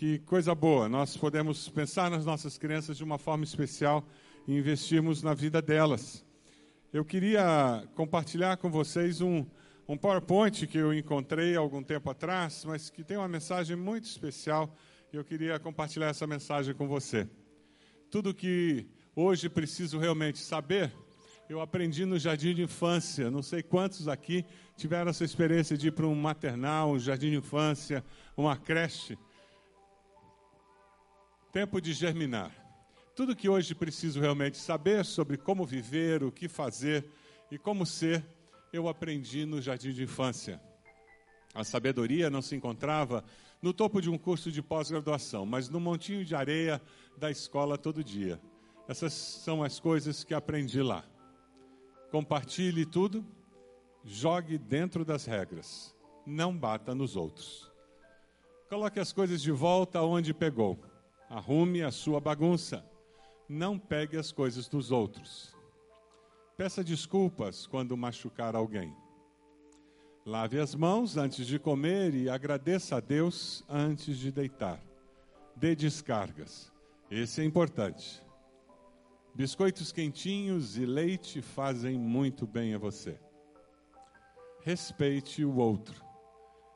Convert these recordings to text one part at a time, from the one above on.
Que coisa boa, nós podemos pensar nas nossas crianças de uma forma especial e investirmos na vida delas. Eu queria compartilhar com vocês um, um PowerPoint que eu encontrei algum tempo atrás, mas que tem uma mensagem muito especial e eu queria compartilhar essa mensagem com você. Tudo que hoje preciso realmente saber, eu aprendi no jardim de infância. Não sei quantos aqui tiveram essa experiência de ir para um maternal, um jardim de infância, uma creche. Tempo de germinar. Tudo que hoje preciso realmente saber sobre como viver, o que fazer e como ser, eu aprendi no jardim de infância. A sabedoria não se encontrava no topo de um curso de pós-graduação, mas no montinho de areia da escola todo dia. Essas são as coisas que aprendi lá. Compartilhe tudo, jogue dentro das regras, não bata nos outros. Coloque as coisas de volta onde pegou. Arrume a sua bagunça. Não pegue as coisas dos outros. Peça desculpas quando machucar alguém. Lave as mãos antes de comer e agradeça a Deus antes de deitar. Dê descargas. Esse é importante. Biscoitos quentinhos e leite fazem muito bem a você. Respeite o outro.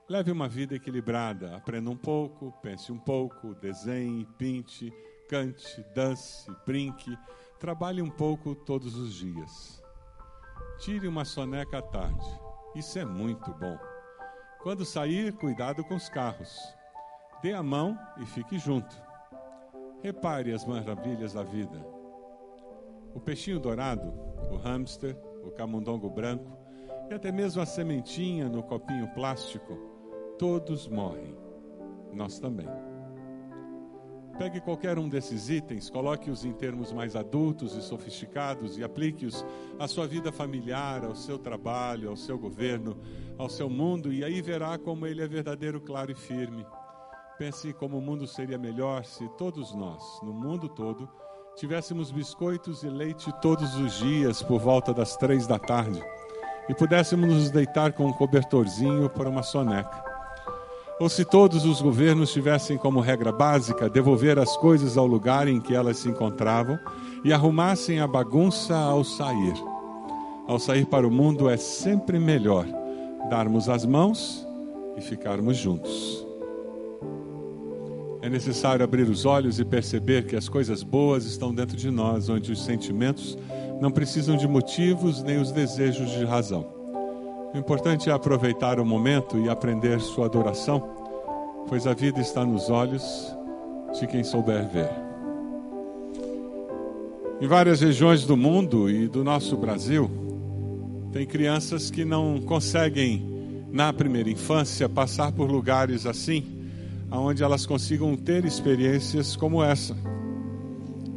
Leve uma vida equilibrada. Aprenda um pouco, pense um pouco, desenhe, pinte, cante, dance, brinque. Trabalhe um pouco todos os dias. Tire uma soneca à tarde. Isso é muito bom. Quando sair, cuidado com os carros. Dê a mão e fique junto. Repare as maravilhas da vida. O peixinho dourado, o hamster, o camundongo branco e até mesmo a sementinha no copinho plástico, todos morrem. Nós também. Pegue qualquer um desses itens, coloque-os em termos mais adultos e sofisticados e aplique-os à sua vida familiar, ao seu trabalho, ao seu governo, ao seu mundo, e aí verá como ele é verdadeiro, claro e firme. Pense como o mundo seria melhor se todos nós, no mundo todo, tivéssemos biscoitos e leite todos os dias por volta das três da tarde e pudéssemos nos deitar com um cobertorzinho para uma soneca. Ou se todos os governos tivessem como regra básica devolver as coisas ao lugar em que elas se encontravam e arrumassem a bagunça ao sair. Ao sair para o mundo é sempre melhor darmos as mãos e ficarmos juntos. É necessário abrir os olhos e perceber que as coisas boas estão dentro de nós, onde os sentimentos não precisam de motivos nem os desejos de razão. O importante é aproveitar o momento e aprender sua adoração, pois a vida está nos olhos de quem souber ver. Em várias regiões do mundo e do nosso Brasil, tem crianças que não conseguem, na primeira infância, passar por lugares assim onde elas consigam ter experiências como essa.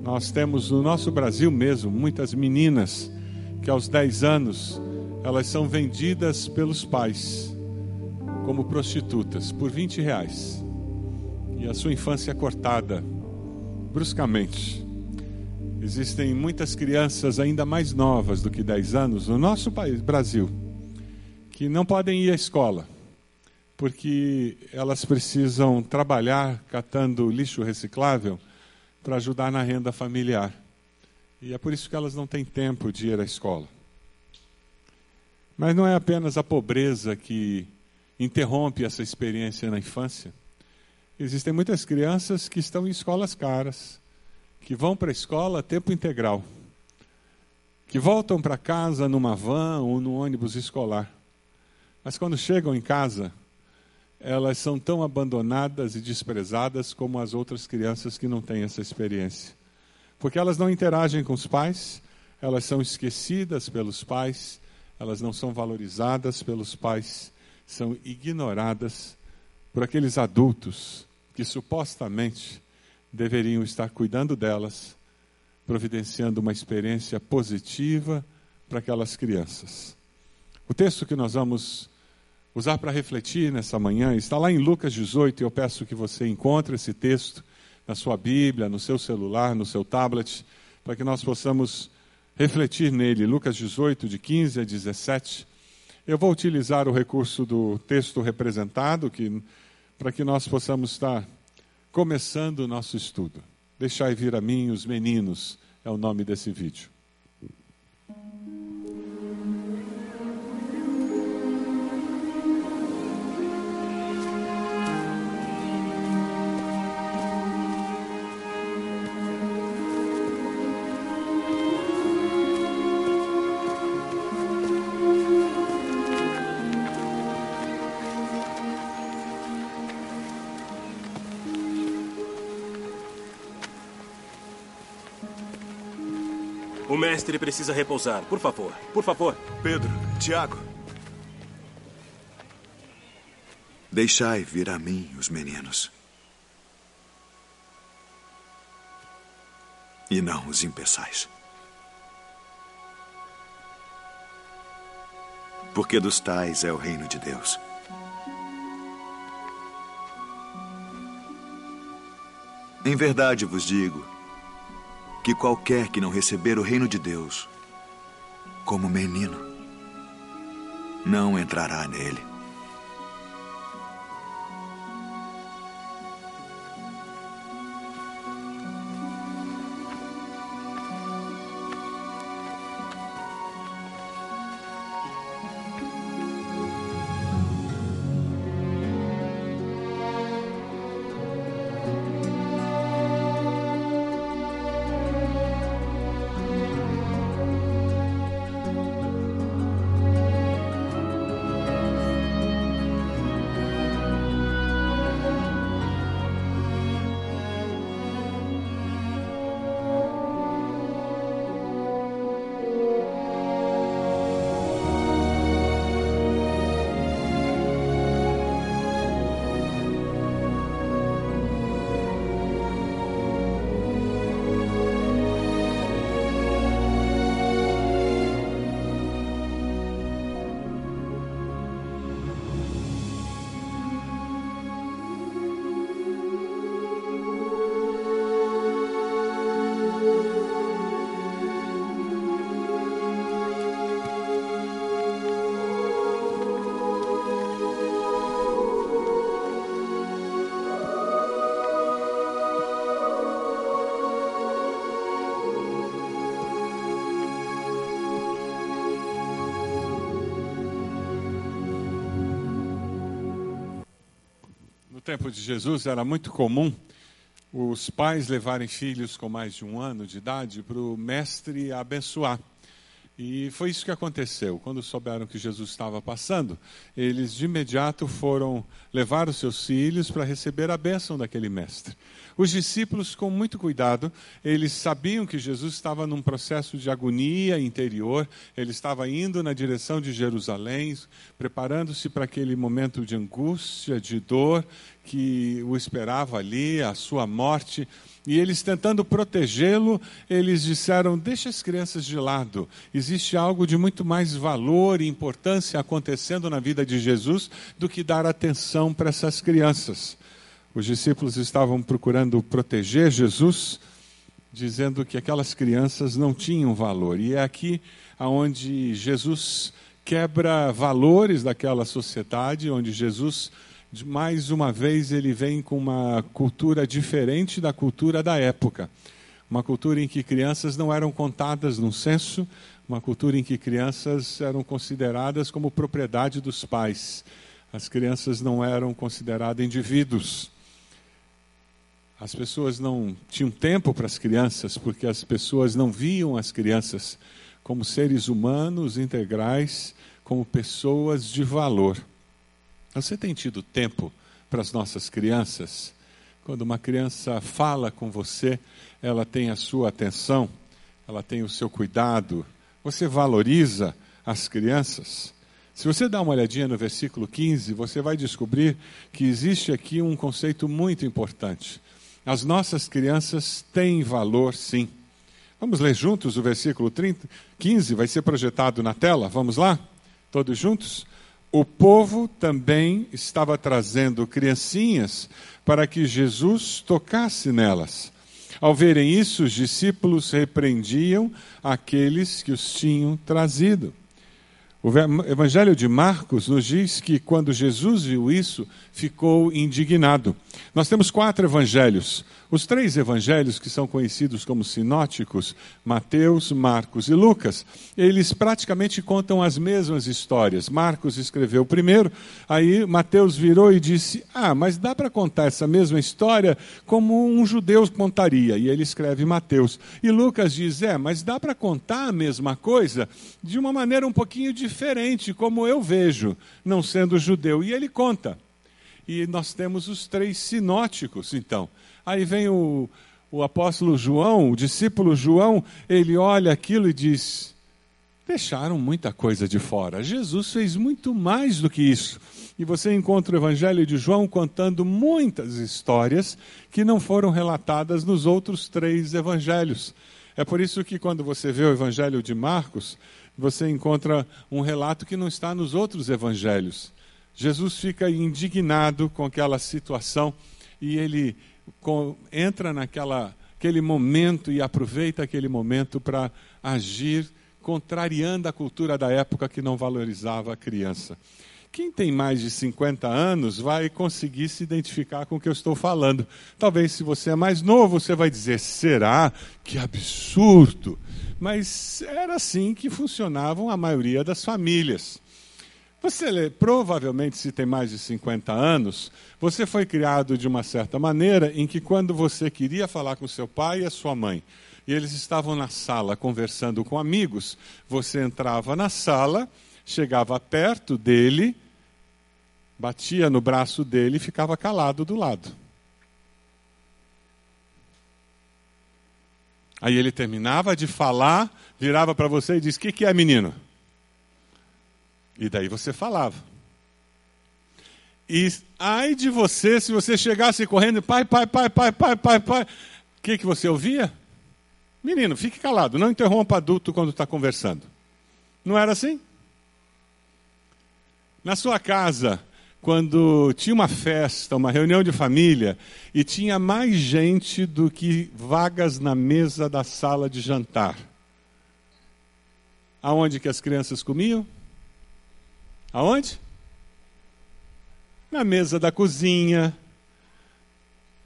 Nós temos no nosso Brasil mesmo muitas meninas que aos 10 anos elas são vendidas pelos pais como prostitutas por 20 reais. E a sua infância é cortada bruscamente. Existem muitas crianças ainda mais novas do que 10 anos no nosso país, Brasil, que não podem ir à escola porque elas precisam trabalhar catando lixo reciclável para ajudar na renda familiar. E é por isso que elas não têm tempo de ir à escola. Mas não é apenas a pobreza que interrompe essa experiência na infância. Existem muitas crianças que estão em escolas caras, que vão para a escola a tempo integral, que voltam para casa numa van ou no ônibus escolar. Mas quando chegam em casa, elas são tão abandonadas e desprezadas como as outras crianças que não têm essa experiência. Porque elas não interagem com os pais, elas são esquecidas pelos pais, elas não são valorizadas pelos pais, são ignoradas por aqueles adultos que supostamente deveriam estar cuidando delas, providenciando uma experiência positiva para aquelas crianças. O texto que nós vamos usar para refletir nessa manhã está lá em Lucas 18. Eu peço que você encontre esse texto na sua Bíblia, no seu celular, no seu tablet, para que nós possamos refletir nele. Lucas 18, de 15 a 17. Eu vou utilizar o recurso do texto representado que, para que nós possamos estar começando o nosso estudo. Deixai vir a mim os meninos, é o nome desse vídeo. O mestre precisa repousar. Por favor, por favor. Pedro, Tiago. Deixai vir a mim os meninos. E não os impeçais. Porque dos tais é o reino de Deus. Em verdade vos digo que qualquer que não receber o reino de Deus como menino não entrará nele. Tempo de Jesus era muito comum os pais levarem filhos com mais de um ano de idade para o mestre abençoar. E foi isso que aconteceu. Quando souberam que Jesus estava passando, eles de imediato foram levar os seus filhos para receber a bênção daquele mestre. Os discípulos, com muito cuidado, eles sabiam que Jesus estava num processo de agonia interior, ele estava indo na direção de Jerusalém, preparando-se para aquele momento de angústia, de dor que o esperava ali, a sua morte. E eles tentando protegê-lo, eles disseram: deixa as crianças de lado. Existe algo de muito mais valor e importância acontecendo na vida de Jesus do que dar atenção para essas crianças. Os discípulos estavam procurando proteger Jesus, dizendo que aquelas crianças não tinham valor. E é aqui aonde Jesus quebra valores daquela sociedade, onde Jesus mais uma vez ele vem com uma cultura diferente da cultura da época. Uma cultura em que crianças não eram contadas num censo, uma cultura em que crianças eram consideradas como propriedade dos pais. As crianças não eram consideradas indivíduos. As pessoas não tinham tempo para as crianças, porque as pessoas não viam as crianças como seres humanos integrais, como pessoas de valor. Você tem tido tempo para as nossas crianças? Quando uma criança fala com você, ela tem a sua atenção, ela tem o seu cuidado. Você valoriza as crianças? Se você dá uma olhadinha no versículo 15, você vai descobrir que existe aqui um conceito muito importante. As nossas crianças têm valor, sim. Vamos ler juntos o versículo 30, 15, vai ser projetado na tela. Vamos lá? Todos juntos? O povo também estava trazendo criancinhas para que Jesus tocasse nelas. Ao verem isso, os discípulos repreendiam aqueles que os tinham trazido. O Evangelho de Marcos nos diz que quando Jesus viu isso, ficou indignado. Nós temos quatro evangelhos. Os três evangelhos que são conhecidos como sinóticos, Mateus, Marcos e Lucas, eles praticamente contam as mesmas histórias. Marcos escreveu primeiro, aí Mateus virou e disse: Ah, mas dá para contar essa mesma história como um judeu contaria. E ele escreve Mateus. E Lucas diz: É, mas dá para contar a mesma coisa de uma maneira um pouquinho diferente, como eu vejo, não sendo judeu. E ele conta. E nós temos os três sinóticos, então. Aí vem o, o apóstolo João, o discípulo João, ele olha aquilo e diz: deixaram muita coisa de fora. Jesus fez muito mais do que isso. E você encontra o Evangelho de João contando muitas histórias que não foram relatadas nos outros três evangelhos. É por isso que quando você vê o Evangelho de Marcos, você encontra um relato que não está nos outros evangelhos. Jesus fica indignado com aquela situação e ele entra naquela aquele momento e aproveita aquele momento para agir contrariando a cultura da época que não valorizava a criança. Quem tem mais de 50 anos vai conseguir se identificar com o que eu estou falando. Talvez, se você é mais novo, você vai dizer: será? Que absurdo! Mas era assim que funcionavam a maioria das famílias. Você lê, provavelmente, se tem mais de 50 anos, você foi criado de uma certa maneira em que quando você queria falar com seu pai e a sua mãe, e eles estavam na sala conversando com amigos, você entrava na sala, chegava perto dele, batia no braço dele e ficava calado do lado. Aí ele terminava de falar, virava para você e disse: O que, que é, menino? E daí você falava. E ai de você se você chegasse correndo, pai, pai, pai, pai, pai, pai, pai. O que, que você ouvia? Menino, fique calado, não interrompa adulto quando está conversando. Não era assim? Na sua casa, quando tinha uma festa, uma reunião de família, e tinha mais gente do que vagas na mesa da sala de jantar. Aonde que as crianças comiam? Aonde? Na mesa da cozinha,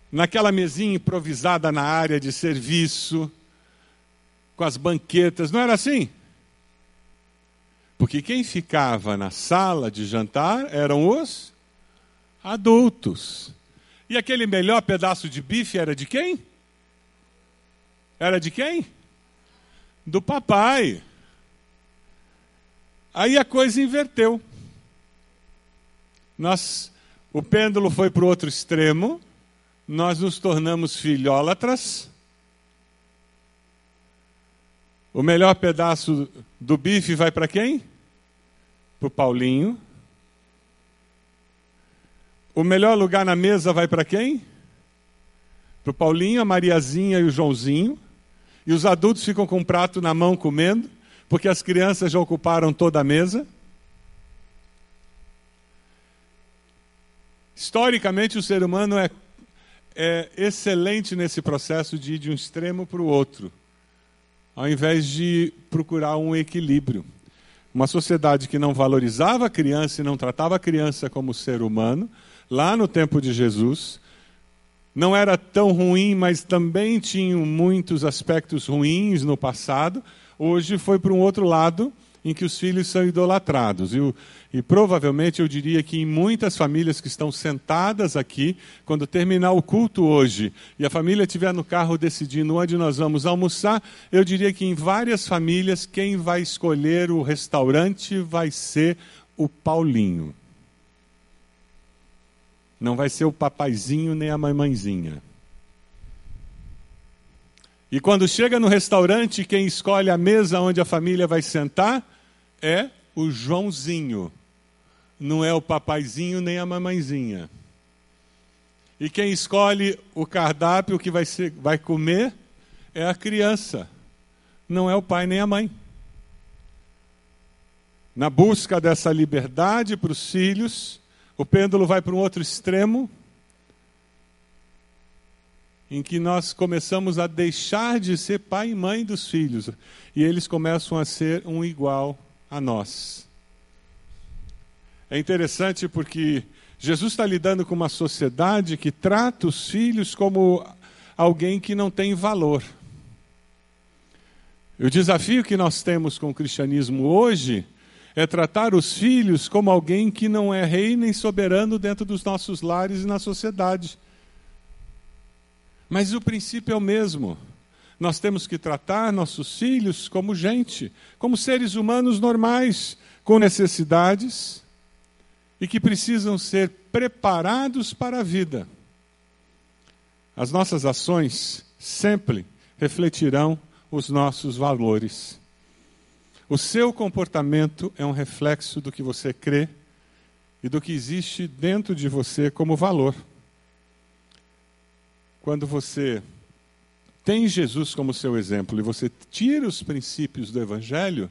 naquela mesinha improvisada na área de serviço, com as banquetas, não era assim? Porque quem ficava na sala de jantar eram os adultos. E aquele melhor pedaço de bife era de quem? Era de quem? Do papai. Aí a coisa inverteu. Nós, o pêndulo foi para o outro extremo, nós nos tornamos filhólatras. O melhor pedaço do bife vai para quem? Para o Paulinho. O melhor lugar na mesa vai para quem? Para o Paulinho, a Mariazinha e o Joãozinho. E os adultos ficam com o prato na mão comendo, porque as crianças já ocuparam toda a mesa. Historicamente, o ser humano é, é excelente nesse processo de ir de um extremo para o outro, ao invés de procurar um equilíbrio. Uma sociedade que não valorizava a criança e não tratava a criança como ser humano, lá no tempo de Jesus, não era tão ruim, mas também tinha muitos aspectos ruins no passado. Hoje foi para um outro lado, em que os filhos são idolatrados. E, e, provavelmente eu diria que em muitas famílias que estão sentadas aqui, quando terminar o culto hoje e a família estiver no carro decidindo onde nós vamos almoçar, eu diria que em várias famílias quem vai escolher o restaurante vai ser o Paulinho. Não vai ser o papaizinho nem a mamãezinha. E quando chega no restaurante, quem escolhe a mesa onde a família vai sentar é o Joãozinho. Não é o papaizinho nem a mamãezinha. E quem escolhe o cardápio que vai, ser, vai comer é a criança. Não é o pai nem a mãe. Na busca dessa liberdade para os filhos, o pêndulo vai para um outro extremo em que nós começamos a deixar de ser pai e mãe dos filhos e eles começam a ser um igual a nós. É interessante porque Jesus está lidando com uma sociedade que trata os filhos como alguém que não tem valor. E o desafio que nós temos com o cristianismo hoje é tratar os filhos como alguém que não é rei nem soberano dentro dos nossos lares e na sociedade. Mas o princípio é o mesmo. Nós temos que tratar nossos filhos como gente, como seres humanos normais, com necessidades e que precisam ser preparados para a vida. As nossas ações sempre refletirão os nossos valores. O seu comportamento é um reflexo do que você crê e do que existe dentro de você como valor. Quando você tem Jesus como seu exemplo e você tira os princípios do Evangelho,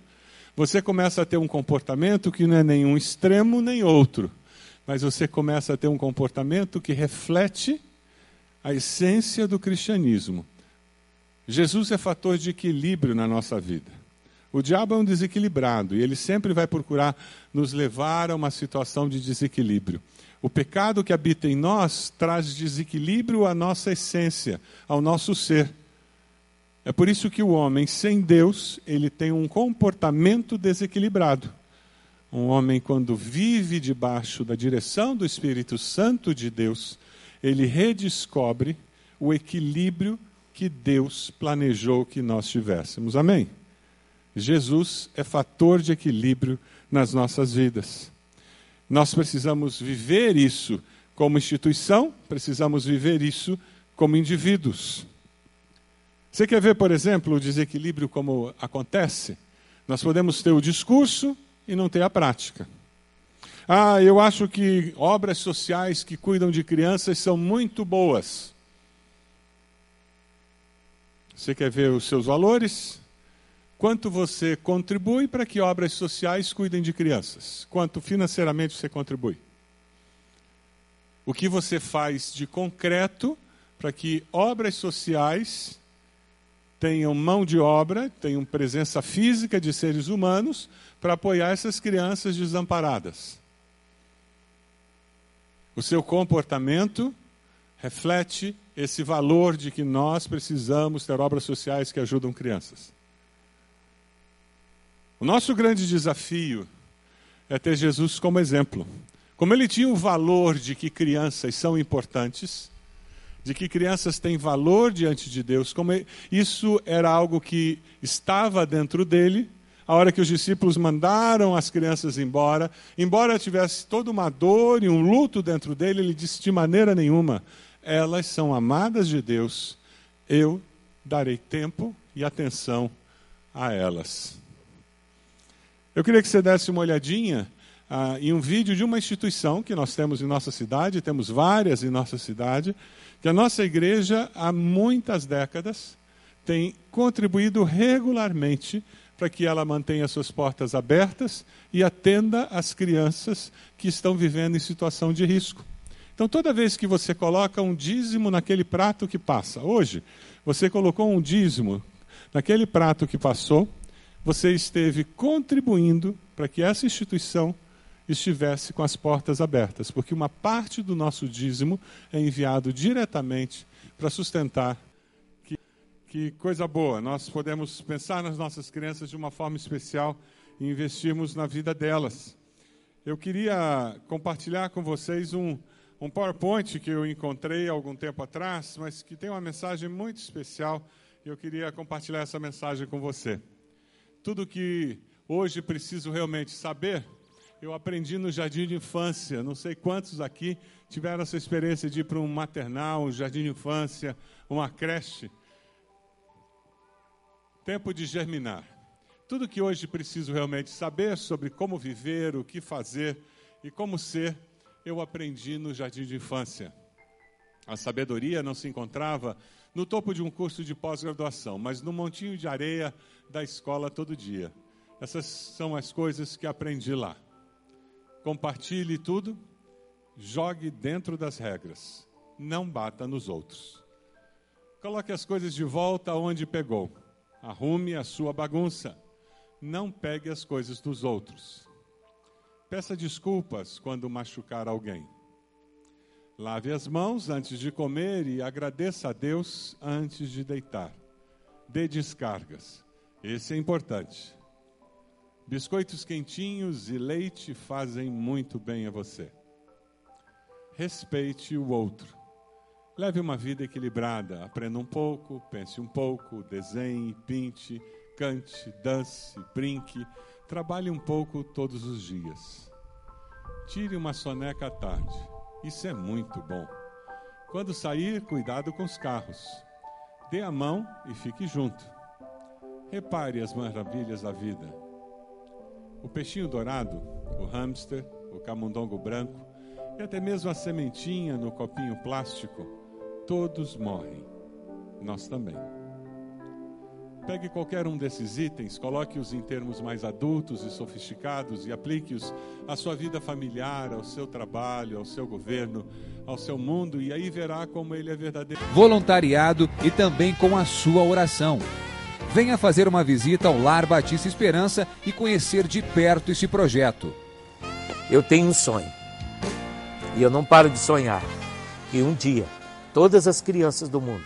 você começa a ter um comportamento que não é nenhum extremo nem outro, mas você começa a ter um comportamento que reflete a essência do cristianismo. Jesus é fator de equilíbrio na nossa vida. O diabo é um desequilibrado e ele sempre vai procurar nos levar a uma situação de desequilíbrio. O pecado que habita em nós traz desequilíbrio à nossa essência, ao nosso ser. É por isso que o homem sem Deus, ele tem um comportamento desequilibrado. Um homem quando vive debaixo da direção do Espírito Santo de Deus, ele redescobre o equilíbrio que Deus planejou que nós tivéssemos. Amém. Jesus é fator de equilíbrio nas nossas vidas. Nós precisamos viver isso como instituição, precisamos viver isso como indivíduos. Você quer ver, por exemplo, o desequilíbrio como acontece? Nós podemos ter o discurso e não ter a prática. Ah, eu acho que obras sociais que cuidam de crianças são muito boas. Você quer ver os seus valores? Quanto você contribui para que obras sociais cuidem de crianças? Quanto financeiramente você contribui? O que você faz de concreto para que obras sociais tenham mão de obra, tenham presença física de seres humanos para apoiar essas crianças desamparadas. O seu comportamento reflete esse valor de que nós precisamos ter obras sociais que ajudam crianças. O nosso grande desafio é ter Jesus como exemplo. Como ele tinha o valor de que crianças são importantes, de que crianças têm valor diante de Deus, como isso era algo que estava dentro dele, a hora que os discípulos mandaram as crianças embora, embora tivesse toda uma dor e um luto dentro dele, ele disse de maneira nenhuma: elas são amadas de Deus, eu darei tempo e atenção a elas. Eu queria que você desse uma olhadinha ah, em um vídeo de uma instituição que nós temos em nossa cidade, temos várias em nossa cidade, que a nossa igreja, há muitas décadas, tem contribuído regularmente para que ela mantenha suas portas abertas e atenda as crianças que estão vivendo em situação de risco. Então, toda vez que você coloca um dízimo naquele prato que passa, hoje, você colocou um dízimo naquele prato que passou, você esteve contribuindo para que essa instituição estivesse com as portas abertas, porque uma parte do nosso dízimo é enviado diretamente para sustentar. Que, que coisa boa, nós podemos pensar nas nossas crianças de uma forma especial e investirmos na vida delas. Eu queria compartilhar com vocês um, um PowerPoint que eu encontrei algum tempo atrás, mas que tem uma mensagem muito especial e eu queria compartilhar essa mensagem com você. Tudo que hoje preciso realmente saber eu aprendi no jardim de infância. Não sei quantos aqui tiveram essa experiência de ir para um maternal, um jardim de infância, uma creche. Tempo de germinar. Tudo que hoje preciso realmente saber sobre como viver, o que fazer e como ser, eu aprendi no jardim de infância. A sabedoria não se encontrava no topo de um curso de pós-graduação, mas no montinho de areia da escola todo dia. Essas são as coisas que aprendi lá compartilhe tudo, jogue dentro das regras, não bata nos outros. Coloque as coisas de volta onde pegou. Arrume a sua bagunça. Não pegue as coisas dos outros. Peça desculpas quando machucar alguém. Lave as mãos antes de comer e agradeça a Deus antes de deitar. Dê descargas. Esse é importante. Biscoitos quentinhos e leite fazem muito bem a você. Respeite o outro. Leve uma vida equilibrada. Aprenda um pouco, pense um pouco, desenhe, pinte, cante, dance, brinque. Trabalhe um pouco todos os dias. Tire uma soneca à tarde. Isso é muito bom. Quando sair, cuidado com os carros. Dê a mão e fique junto. Repare as maravilhas da vida. O peixinho dourado, o hamster, o camundongo branco e até mesmo a sementinha no copinho plástico, todos morrem. Nós também. Pegue qualquer um desses itens, coloque-os em termos mais adultos e sofisticados e aplique-os à sua vida familiar, ao seu trabalho, ao seu governo, ao seu mundo, e aí verá como ele é verdadeiro. Voluntariado e também com a sua oração. Venha fazer uma visita ao Lar Batista Esperança e conhecer de perto esse projeto. Eu tenho um sonho, e eu não paro de sonhar, que um dia todas as crianças do mundo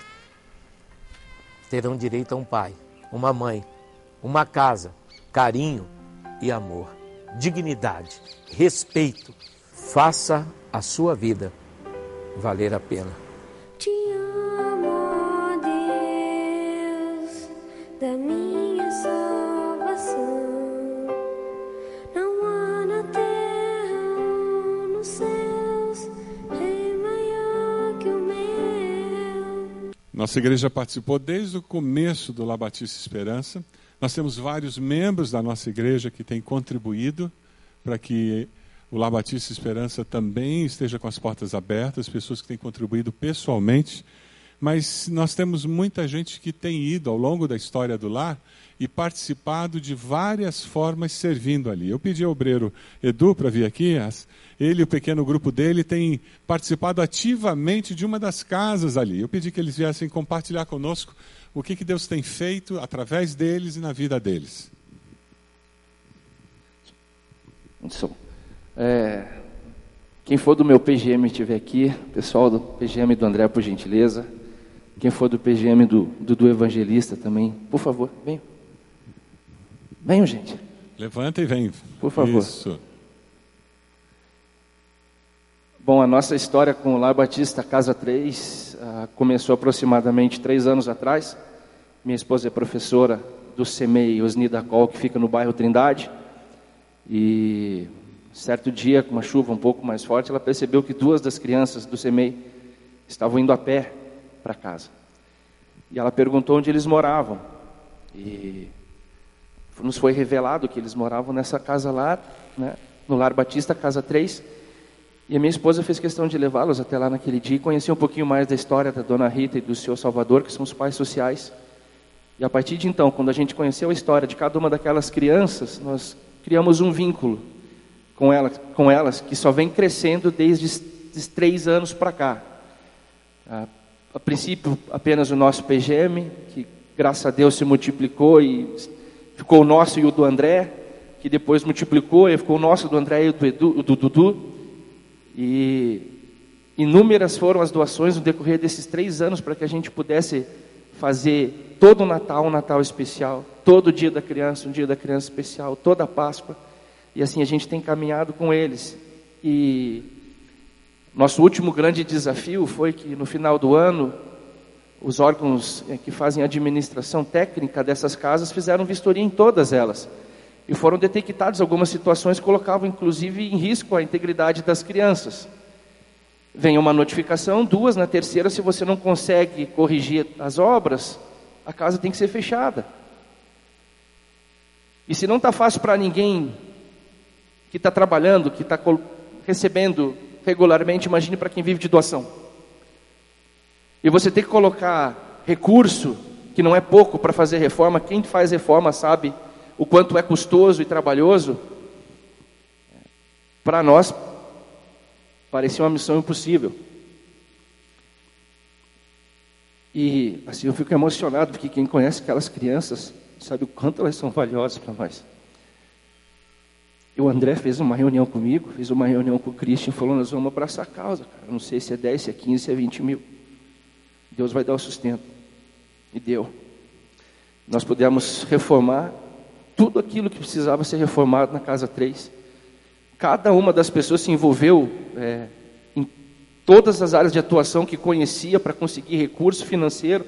terão direito a um pai uma mãe, uma casa, carinho e amor, dignidade, respeito. Faça a sua vida valer a pena. Nossa igreja participou desde o começo do La Batista Esperança. Nós temos vários membros da nossa igreja que têm contribuído para que o La Batista Esperança também esteja com as portas abertas, pessoas que têm contribuído pessoalmente. Mas nós temos muita gente que tem ido ao longo da história do lar e participado de várias formas servindo ali. Eu pedi ao obreiro Edu para vir aqui, ele e o pequeno grupo dele têm participado ativamente de uma das casas ali. Eu pedi que eles viessem compartilhar conosco o que, que Deus tem feito através deles e na vida deles. É, quem for do meu PGM estiver aqui, pessoal do PGM do André, por gentileza. Quem for do PGM do, do, do Evangelista também, por favor, venham. Venham, gente. Levanta e vem. Por favor. Isso. Bom, a nossa história com o Lar Batista Casa 3 uh, começou aproximadamente três anos atrás. Minha esposa é professora do CEMEI Osnida Col, que fica no bairro Trindade. E certo dia, com uma chuva um pouco mais forte, ela percebeu que duas das crianças do CEMEI estavam indo a pé para casa. E ela perguntou onde eles moravam. E nos foi revelado que eles moravam nessa casa lá, né, no Lar Batista, Casa 3. E a minha esposa fez questão de levá-los até lá naquele dia e conhecer um pouquinho mais da história da dona Rita e do seu Salvador, que são os pais sociais. E a partir de então, quando a gente conheceu a história de cada uma daquelas crianças, nós criamos um vínculo com elas, com elas que só vem crescendo desde três anos para cá. A, a princípio, apenas o nosso PGM, que graças a Deus se multiplicou e ficou o nosso e o do André, que depois multiplicou e ficou o nosso do André e do, Edu, do Dudu. E inúmeras foram as doações no decorrer desses três anos para que a gente pudesse fazer todo o Natal um Natal especial, todo o dia da criança um dia da criança especial, toda a Páscoa. E assim a gente tem caminhado com eles. E nosso último grande desafio foi que no final do ano os órgãos eh, que fazem a administração técnica dessas casas fizeram vistoria em todas elas e foram detectadas algumas situações que colocavam inclusive em risco a integridade das crianças. Vem uma notificação, duas, na terceira, se você não consegue corrigir as obras, a casa tem que ser fechada. E se não está fácil para ninguém que está trabalhando, que está recebendo regularmente, imagine para quem vive de doação. E você tem que colocar recurso, que não é pouco para fazer reforma, quem faz reforma sabe o quanto é custoso e trabalhoso, para nós parecia uma missão impossível. E assim eu fico emocionado porque quem conhece aquelas crianças sabe o quanto elas são valiosas para nós. E o André fez uma reunião comigo, fez uma reunião com o Christian, falou, nós vamos abraçar a causa, cara. Não sei se é 10, se é 15, se é 20 mil. Deus vai dar o sustento. E deu. Nós pudemos reformar tudo aquilo que precisava ser reformado na Casa 3. Cada uma das pessoas se envolveu é, em todas as áreas de atuação que conhecia para conseguir recurso financeiro,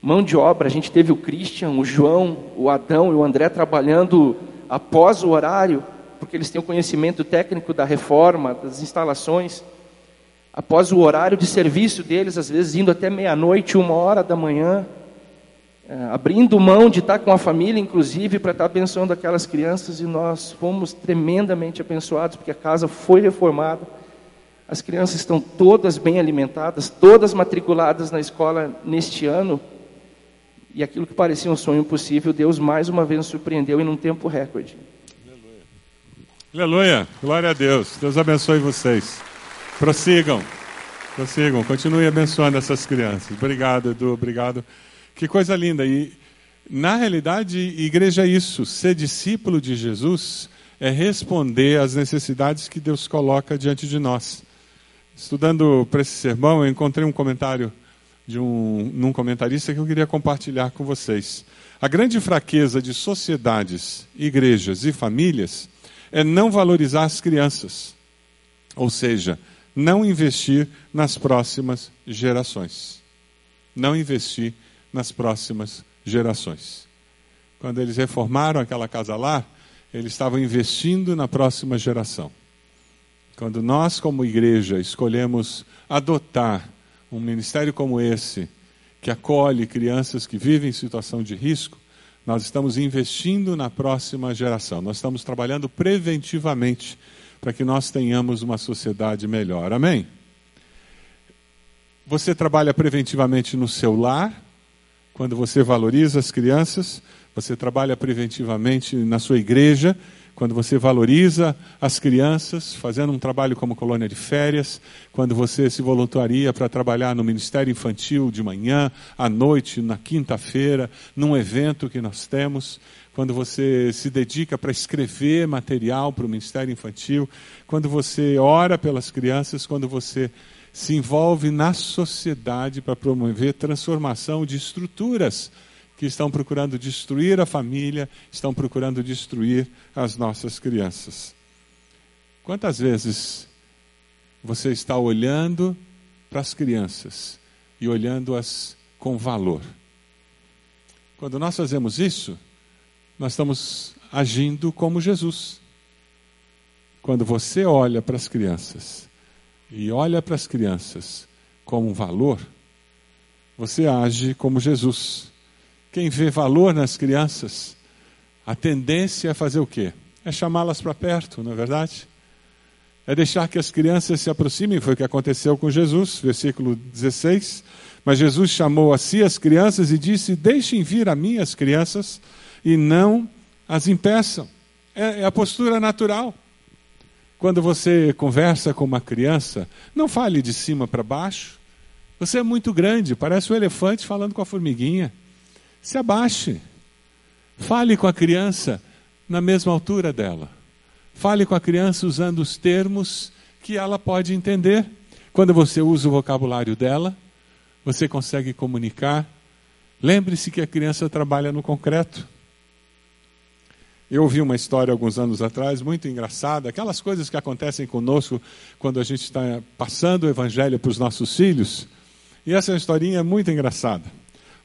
mão de obra. A gente teve o Christian, o João, o Adão e o André trabalhando após o horário, porque eles têm o conhecimento técnico da reforma, das instalações. Após o horário de serviço deles, às vezes indo até meia-noite, uma hora da manhã, é, abrindo mão de estar com a família, inclusive, para estar abençoando aquelas crianças, e nós fomos tremendamente abençoados, porque a casa foi reformada. As crianças estão todas bem alimentadas, todas matriculadas na escola neste ano, e aquilo que parecia um sonho impossível, Deus mais uma vez nos surpreendeu em um tempo recorde. Aleluia, glória a Deus. Deus abençoe vocês. Prossigam, prossigam, continue abençoando essas crianças. Obrigado, Edu, obrigado. Que coisa linda. E, na realidade, igreja é isso. Ser discípulo de Jesus é responder às necessidades que Deus coloca diante de nós. Estudando para esse sermão, eu encontrei um comentário de um num comentarista que eu queria compartilhar com vocês. A grande fraqueza de sociedades, igrejas e famílias é não valorizar as crianças. Ou seja, não investir nas próximas gerações. Não investir nas próximas gerações. Quando eles reformaram aquela casa lá, eles estavam investindo na próxima geração. Quando nós, como igreja, escolhemos adotar um ministério como esse, que acolhe crianças que vivem em situação de risco, nós estamos investindo na próxima geração. Nós estamos trabalhando preventivamente para que nós tenhamos uma sociedade melhor. Amém? Você trabalha preventivamente no seu lar, quando você valoriza as crianças, você trabalha preventivamente na sua igreja, quando você valoriza as crianças, fazendo um trabalho como colônia de férias, quando você se voluntaria para trabalhar no Ministério Infantil de manhã, à noite, na quinta-feira, num evento que nós temos, quando você se dedica para escrever material para o Ministério Infantil, quando você ora pelas crianças, quando você se envolve na sociedade para promover transformação de estruturas que estão procurando destruir a família, estão procurando destruir as nossas crianças. Quantas vezes você está olhando para as crianças e olhando-as com valor? Quando nós fazemos isso, nós estamos agindo como Jesus. Quando você olha para as crianças e olha para as crianças como um valor, você age como Jesus. Quem vê valor nas crianças, a tendência é fazer o quê? É chamá-las para perto, não é verdade? É deixar que as crianças se aproximem, foi o que aconteceu com Jesus, versículo 16. Mas Jesus chamou a si as crianças e disse: Deixem vir a mim as crianças e não as impeçam. É, é a postura natural. Quando você conversa com uma criança, não fale de cima para baixo. Você é muito grande, parece um elefante falando com a formiguinha. Se abaixe. Fale com a criança na mesma altura dela. Fale com a criança usando os termos que ela pode entender. Quando você usa o vocabulário dela, você consegue comunicar. Lembre-se que a criança trabalha no concreto. Eu ouvi uma história alguns anos atrás, muito engraçada, aquelas coisas que acontecem conosco quando a gente está passando o evangelho para os nossos filhos. E essa é uma historinha muito engraçada.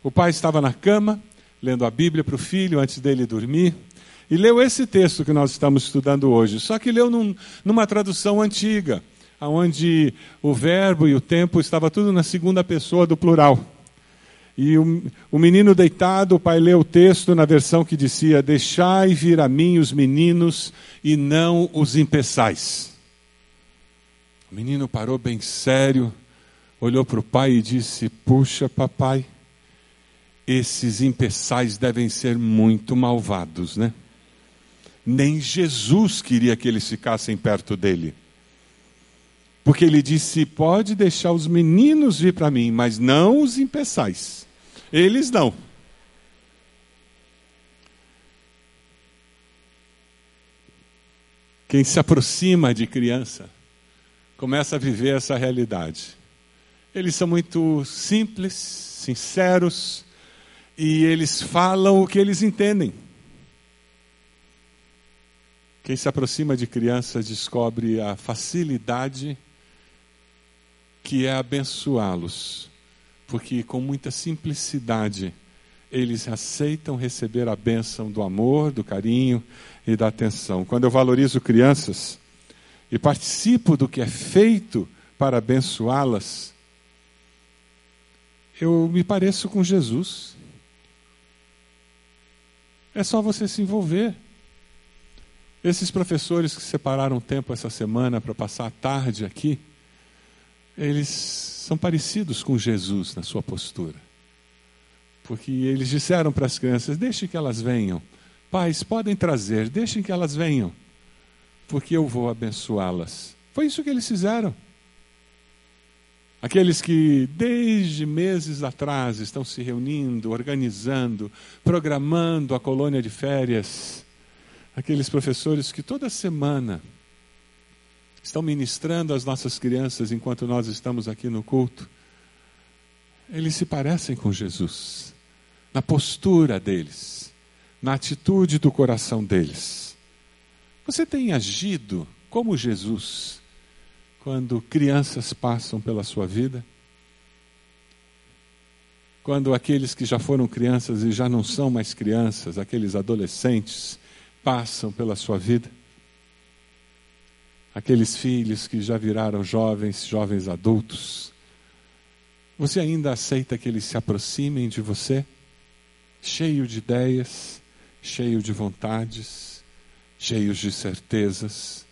O pai estava na cama, lendo a Bíblia para o filho antes dele dormir, e leu esse texto que nós estamos estudando hoje. Só que leu num, numa tradução antiga, onde o verbo e o tempo estava tudo na segunda pessoa do plural. E o, o menino deitado, o pai leu o texto na versão que dizia: Deixai vir a mim os meninos e não os impeçais. O menino parou bem sério, olhou para o pai e disse: Puxa, papai, esses impeçais devem ser muito malvados, né? Nem Jesus queria que eles ficassem perto dele. Porque ele disse: pode deixar os meninos vir para mim, mas não os impeçais. Eles não. Quem se aproxima de criança começa a viver essa realidade. Eles são muito simples, sinceros e eles falam o que eles entendem. Quem se aproxima de crianças descobre a facilidade que é abençoá-los, porque com muita simplicidade eles aceitam receber a bênção do amor, do carinho e da atenção. Quando eu valorizo crianças e participo do que é feito para abençoá-las, eu me pareço com Jesus. É só você se envolver. Esses professores que separaram tempo essa semana para passar a tarde aqui, eles são parecidos com Jesus na sua postura. Porque eles disseram para as crianças: deixem que elas venham. Pais, podem trazer, deixem que elas venham, porque eu vou abençoá-las. Foi isso que eles fizeram. Aqueles que desde meses atrás estão se reunindo, organizando, programando a colônia de férias. Aqueles professores que toda semana estão ministrando às nossas crianças enquanto nós estamos aqui no culto. Eles se parecem com Jesus, na postura deles, na atitude do coração deles. Você tem agido como Jesus quando crianças passam pela sua vida? Quando aqueles que já foram crianças e já não são mais crianças, aqueles adolescentes, passam pela sua vida? Aqueles filhos que já viraram jovens, jovens adultos, você ainda aceita que eles se aproximem de você? Cheio de ideias, cheio de vontades, cheios de certezas.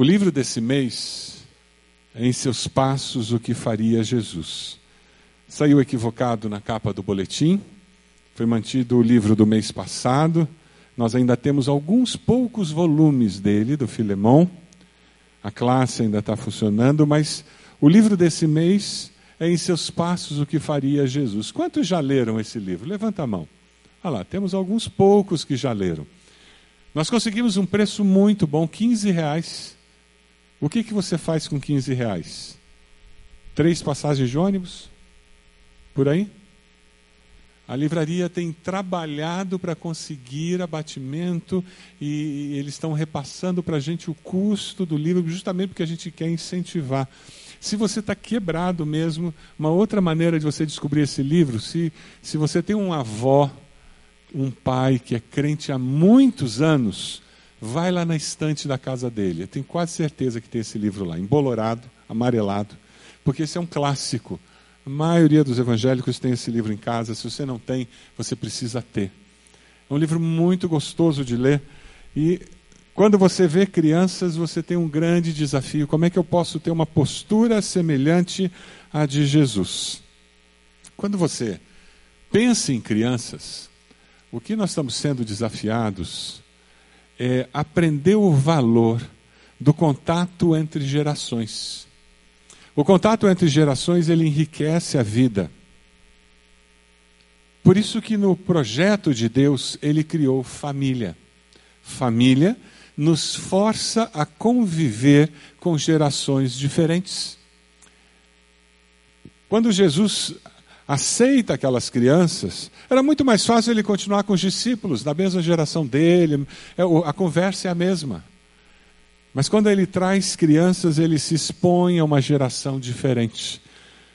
O livro desse mês é Em Seus Passos o que Faria Jesus. Saiu equivocado na capa do boletim, foi mantido o livro do mês passado. Nós ainda temos alguns poucos volumes dele, do Filemão. A classe ainda está funcionando, mas o livro desse mês é Em Seus Passos o que Faria Jesus. Quantos já leram esse livro? Levanta a mão. Olha lá, temos alguns poucos que já leram. Nós conseguimos um preço muito bom, 15 reais. O que, que você faz com 15 reais? Três passagens de ônibus? Por aí? A livraria tem trabalhado para conseguir abatimento e eles estão repassando para a gente o custo do livro, justamente porque a gente quer incentivar. Se você está quebrado mesmo, uma outra maneira de você descobrir esse livro, se, se você tem uma avó, um pai que é crente há muitos anos, Vai lá na estante da casa dele. Eu tenho quase certeza que tem esse livro lá, embolorado, amarelado, porque esse é um clássico. A maioria dos evangélicos tem esse livro em casa. Se você não tem, você precisa ter. É um livro muito gostoso de ler. E quando você vê crianças, você tem um grande desafio. Como é que eu posso ter uma postura semelhante à de Jesus? Quando você pensa em crianças, o que nós estamos sendo desafiados é, aprender o valor do contato entre gerações. O contato entre gerações ele enriquece a vida. Por isso que no projeto de Deus ele criou família. Família nos força a conviver com gerações diferentes. Quando Jesus aceita aquelas crianças, era muito mais fácil ele continuar com os discípulos, da mesma geração dele, é, a conversa é a mesma. Mas quando ele traz crianças, ele se expõe a uma geração diferente.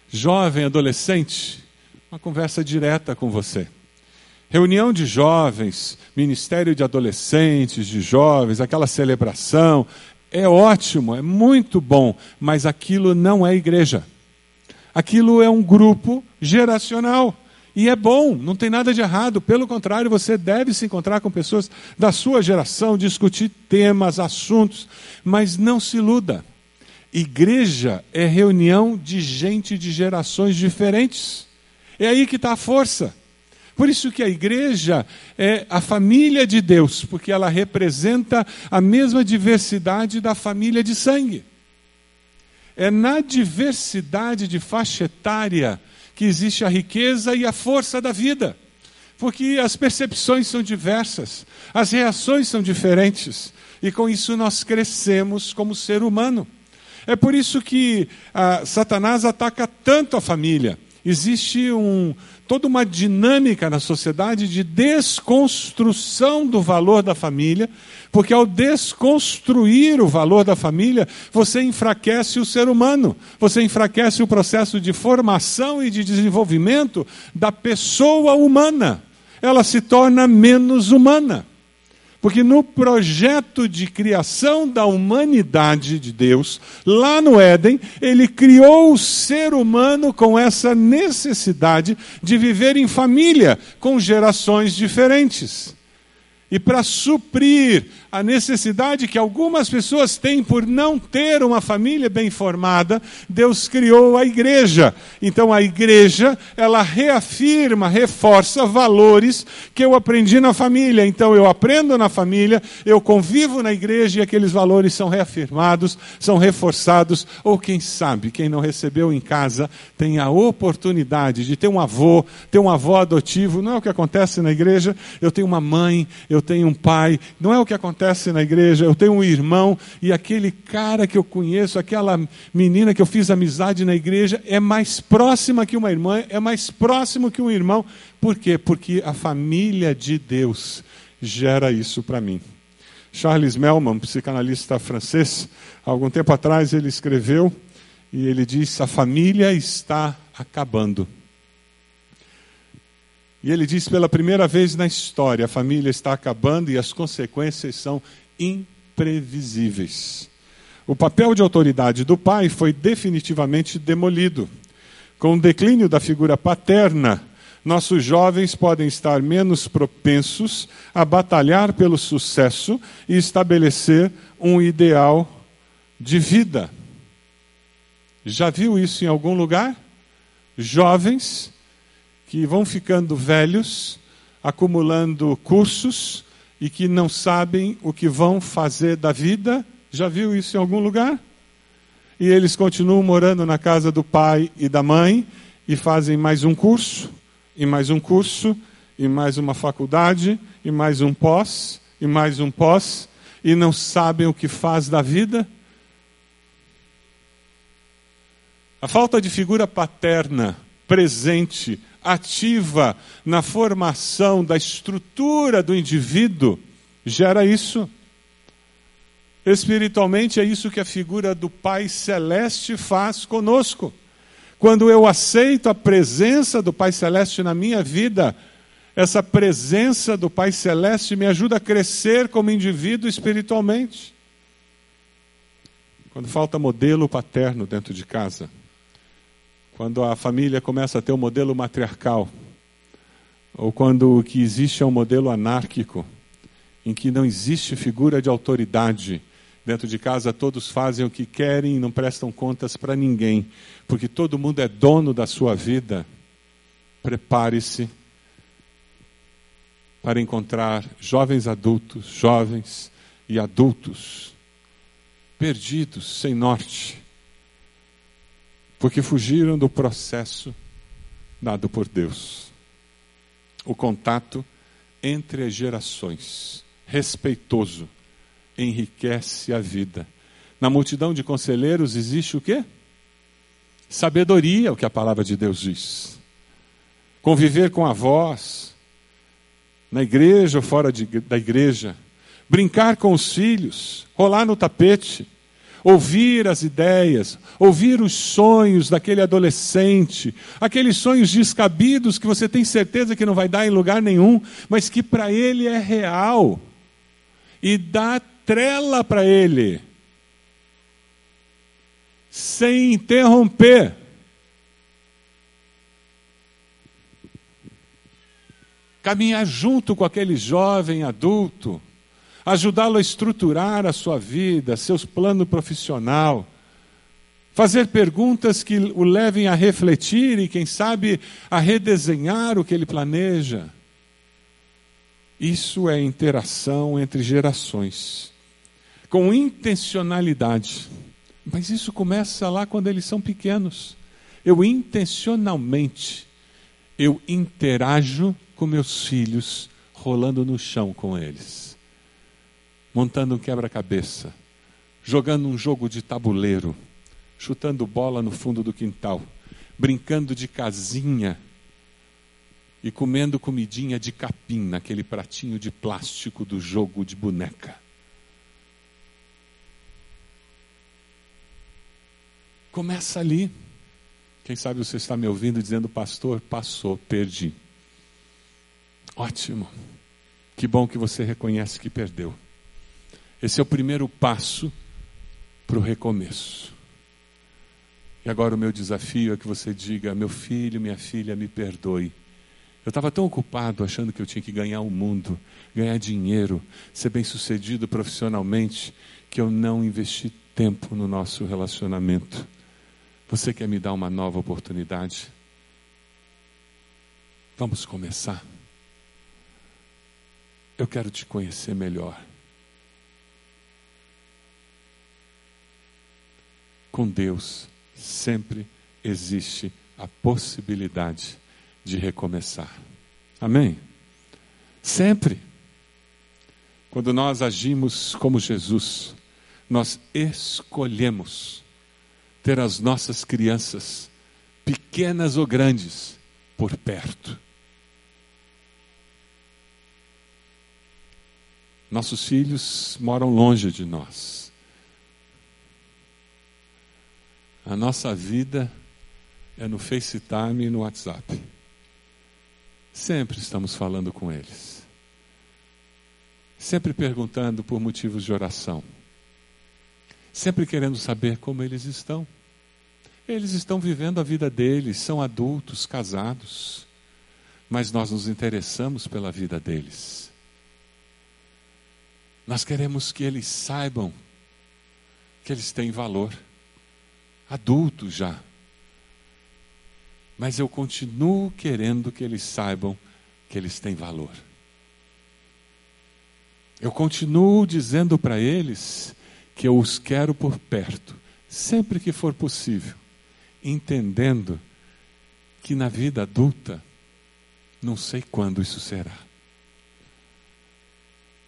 Jovem, adolescente, uma conversa direta com você. Reunião de jovens, ministério de adolescentes, de jovens, aquela celebração, é ótimo, é muito bom, mas aquilo não é igreja. Aquilo é um grupo geracional. E é bom, não tem nada de errado. Pelo contrário, você deve se encontrar com pessoas da sua geração, discutir temas, assuntos, mas não se iluda. Igreja é reunião de gente de gerações diferentes. É aí que está a força. Por isso que a igreja é a família de Deus, porque ela representa a mesma diversidade da família de sangue. É na diversidade de faixa etária que existe a riqueza e a força da vida. Porque as percepções são diversas, as reações são diferentes, e com isso nós crescemos como ser humano. É por isso que ah, Satanás ataca tanto a família. Existe um, toda uma dinâmica na sociedade de desconstrução do valor da família, porque ao desconstruir o valor da família, você enfraquece o ser humano, você enfraquece o processo de formação e de desenvolvimento da pessoa humana. Ela se torna menos humana. Porque no projeto de criação da humanidade de Deus, lá no Éden, ele criou o ser humano com essa necessidade de viver em família, com gerações diferentes. E para suprir a necessidade que algumas pessoas têm por não ter uma família bem formada, Deus criou a igreja. Então a igreja, ela reafirma, reforça valores que eu aprendi na família. Então eu aprendo na família, eu convivo na igreja e aqueles valores são reafirmados, são reforçados, ou quem sabe, quem não recebeu em casa, tem a oportunidade de ter um avô, ter um avô adotivo. Não é o que acontece na igreja. Eu tenho uma mãe, eu tenho um pai. Não é o que acontece acontece na igreja. Eu tenho um irmão e aquele cara que eu conheço, aquela menina que eu fiz amizade na igreja, é mais próxima que uma irmã, é mais próximo que um irmão. Por quê? Porque a família de Deus gera isso para mim. Charles Melman, psicanalista francês, há algum tempo atrás ele escreveu e ele diz: a família está acabando. E ele diz pela primeira vez na história: a família está acabando e as consequências são imprevisíveis. O papel de autoridade do pai foi definitivamente demolido. Com o declínio da figura paterna, nossos jovens podem estar menos propensos a batalhar pelo sucesso e estabelecer um ideal de vida. Já viu isso em algum lugar? Jovens que vão ficando velhos, acumulando cursos e que não sabem o que vão fazer da vida. Já viu isso em algum lugar? E eles continuam morando na casa do pai e da mãe e fazem mais um curso, e mais um curso, e mais uma faculdade, e mais um pós, e mais um pós, e não sabem o que faz da vida. A falta de figura paterna presente ativa na formação da estrutura do indivíduo, gera isso. Espiritualmente, é isso que a figura do Pai Celeste faz conosco. Quando eu aceito a presença do Pai Celeste na minha vida, essa presença do Pai Celeste me ajuda a crescer como indivíduo espiritualmente. Quando falta modelo paterno dentro de casa, quando a família começa a ter um modelo matriarcal, ou quando o que existe é um modelo anárquico, em que não existe figura de autoridade. Dentro de casa todos fazem o que querem e não prestam contas para ninguém, porque todo mundo é dono da sua vida. Prepare-se para encontrar jovens adultos, jovens e adultos perdidos, sem norte, porque fugiram do processo dado por Deus. O contato entre as gerações, respeitoso, enriquece a vida. Na multidão de conselheiros existe o quê? Sabedoria, o que a palavra de Deus diz. Conviver com avós, na igreja ou fora de, da igreja, brincar com os filhos, rolar no tapete, ouvir as ideias, ouvir os sonhos daquele adolescente, aqueles sonhos descabidos que você tem certeza que não vai dar em lugar nenhum, mas que para ele é real, e dá trela para ele, sem interromper. Caminhar junto com aquele jovem adulto, ajudá-lo a estruturar a sua vida, seus planos profissional, fazer perguntas que o levem a refletir e, quem sabe, a redesenhar o que ele planeja. Isso é interação entre gerações, com intencionalidade. Mas isso começa lá quando eles são pequenos. Eu intencionalmente eu interajo com meus filhos, rolando no chão com eles, montando um quebra-cabeça, jogando um jogo de tabuleiro, chutando bola no fundo do quintal, brincando de casinha e comendo comidinha de capim naquele pratinho de plástico do jogo de boneca. Começa ali. Quem sabe você está me ouvindo dizendo, pastor, passou, perdi. Ótimo. Que bom que você reconhece que perdeu. Esse é o primeiro passo para o recomeço. E agora o meu desafio é que você diga: meu filho, minha filha, me perdoe. Eu estava tão ocupado achando que eu tinha que ganhar o mundo, ganhar dinheiro, ser bem sucedido profissionalmente, que eu não investi tempo no nosso relacionamento. Você quer me dar uma nova oportunidade? Vamos começar. Eu quero te conhecer melhor. Com Deus sempre existe a possibilidade de recomeçar. Amém? Sempre. Quando nós agimos como Jesus, nós escolhemos ter as nossas crianças, pequenas ou grandes, por perto. Nossos filhos moram longe de nós. A nossa vida é no FaceTime e no WhatsApp. Sempre estamos falando com eles. Sempre perguntando por motivos de oração. Sempre querendo saber como eles estão. Eles estão vivendo a vida deles, são adultos, casados. Mas nós nos interessamos pela vida deles. Nós queremos que eles saibam que eles têm valor. Adultos já. Mas eu continuo querendo que eles saibam que eles têm valor. Eu continuo dizendo para eles que eu os quero por perto, sempre que for possível, entendendo que na vida adulta, não sei quando isso será.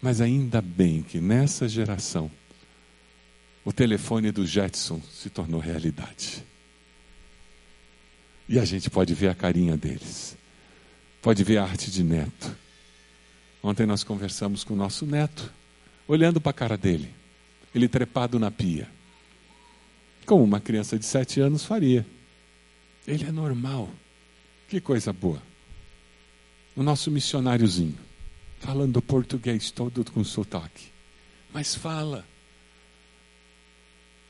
Mas ainda bem que nessa geração, o telefone do Jetson se tornou realidade. E a gente pode ver a carinha deles, pode ver a arte de neto. Ontem nós conversamos com o nosso neto, olhando para a cara dele, ele trepado na pia, como uma criança de sete anos faria. Ele é normal, que coisa boa. O nosso missionáriozinho falando português todo com sotaque. Mas fala.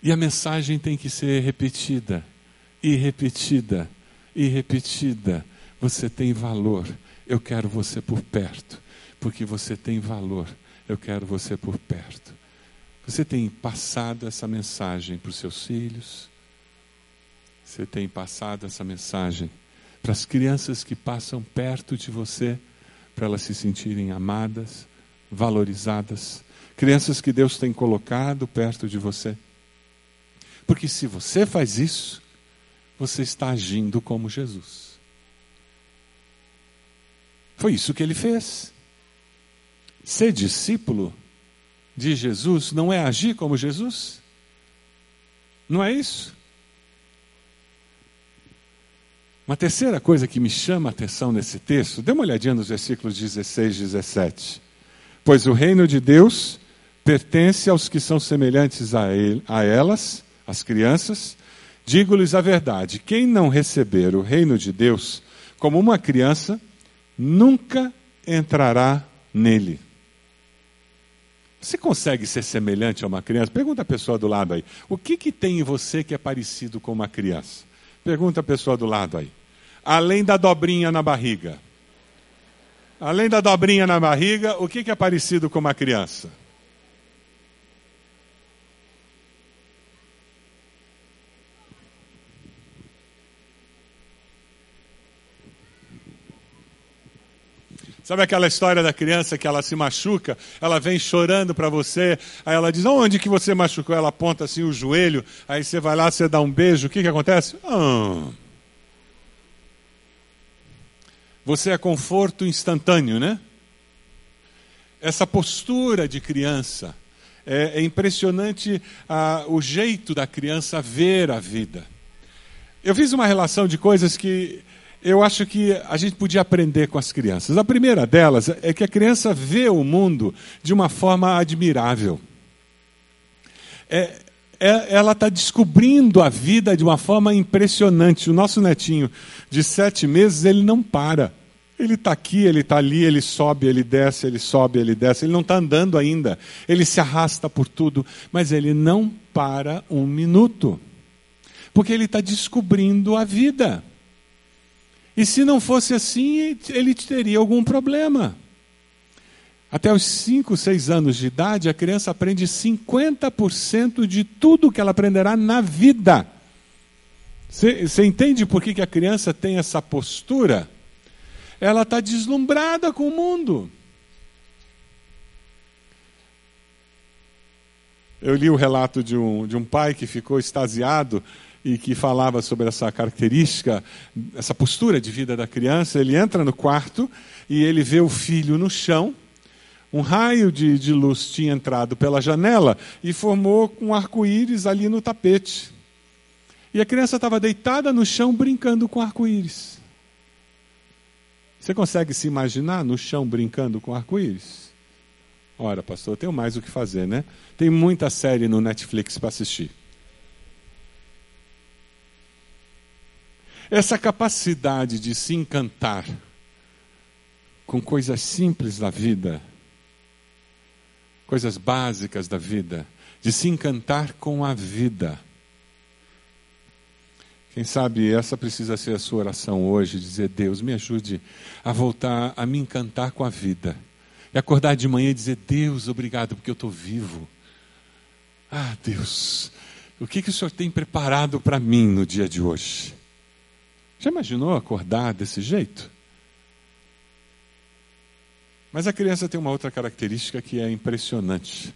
E a mensagem tem que ser repetida, e repetida, e repetida. Você tem valor, eu quero você por perto, porque você tem valor, eu quero você por perto. Você tem passado essa mensagem para os seus filhos? Você tem passado essa mensagem para as crianças que passam perto de você? para elas se sentirem amadas, valorizadas. Crianças que Deus tem colocado perto de você. Porque se você faz isso, você está agindo como Jesus. Foi isso que ele fez. Ser discípulo de Jesus não é agir como Jesus? Não é isso? Uma terceira coisa que me chama a atenção nesse texto, dê uma olhadinha nos versículos 16 e 17. Pois o reino de Deus pertence aos que são semelhantes a, ele, a elas, as crianças. Digo-lhes a verdade: quem não receber o reino de Deus como uma criança, nunca entrará nele. Você consegue ser semelhante a uma criança? Pergunta a pessoa do lado aí. O que, que tem em você que é parecido com uma criança? Pergunta a pessoa do lado aí. Além da dobrinha na barriga. Além da dobrinha na barriga, o que, que é parecido com uma criança? Sabe aquela história da criança que ela se machuca, ela vem chorando para você, aí ela diz: Onde que você machucou? Ela aponta assim o joelho, aí você vai lá, você dá um beijo, o que, que acontece? Ah. Você é conforto instantâneo, né? Essa postura de criança. É, é impressionante ah, o jeito da criança ver a vida. Eu fiz uma relação de coisas que eu acho que a gente podia aprender com as crianças. A primeira delas é que a criança vê o mundo de uma forma admirável. É, é, ela está descobrindo a vida de uma forma impressionante. O nosso netinho de sete meses, ele não para. Ele está aqui, ele está ali, ele sobe, ele desce, ele sobe, ele desce. Ele não está andando ainda. Ele se arrasta por tudo, mas ele não para um minuto. Porque ele está descobrindo a vida. E se não fosse assim, ele teria algum problema. Até os 5, 6 anos de idade, a criança aprende 50% de tudo que ela aprenderá na vida. Você entende por que, que a criança tem essa postura? Ela está deslumbrada com o mundo. Eu li o relato de um, de um pai que ficou extasiado e que falava sobre essa característica, essa postura de vida da criança. Ele entra no quarto e ele vê o filho no chão um raio de, de luz tinha entrado pela janela e formou um arco-íris ali no tapete. E a criança estava deitada no chão brincando com arco-íris. Você consegue se imaginar no chão brincando com arco-íris? Ora, pastor, eu tenho mais o que fazer, né? Tem muita série no Netflix para assistir. Essa capacidade de se encantar com coisas simples da vida coisas básicas da vida, de se encantar com a vida. Quem sabe essa precisa ser a sua oração hoje, dizer: Deus, me ajude a voltar a me encantar com a vida. E acordar de manhã e dizer: Deus, obrigado porque eu estou vivo. Ah, Deus, o que, que o Senhor tem preparado para mim no dia de hoje? Já imaginou acordar desse jeito? Mas a criança tem uma outra característica que é impressionante.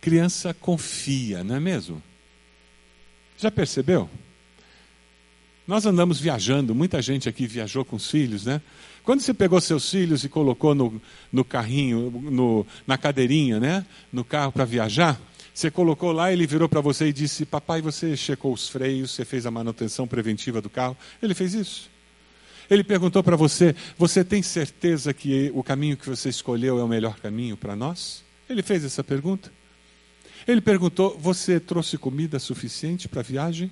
Criança confia, não é mesmo? Já percebeu? Nós andamos viajando, muita gente aqui viajou com os filhos, né? Quando você pegou seus filhos e colocou no, no carrinho, no, na cadeirinha, né? No carro para viajar, você colocou lá, ele virou para você e disse: Papai, você checou os freios, você fez a manutenção preventiva do carro. Ele fez isso. Ele perguntou para você: Você tem certeza que o caminho que você escolheu é o melhor caminho para nós? Ele fez essa pergunta. Ele perguntou: Você trouxe comida suficiente para a viagem?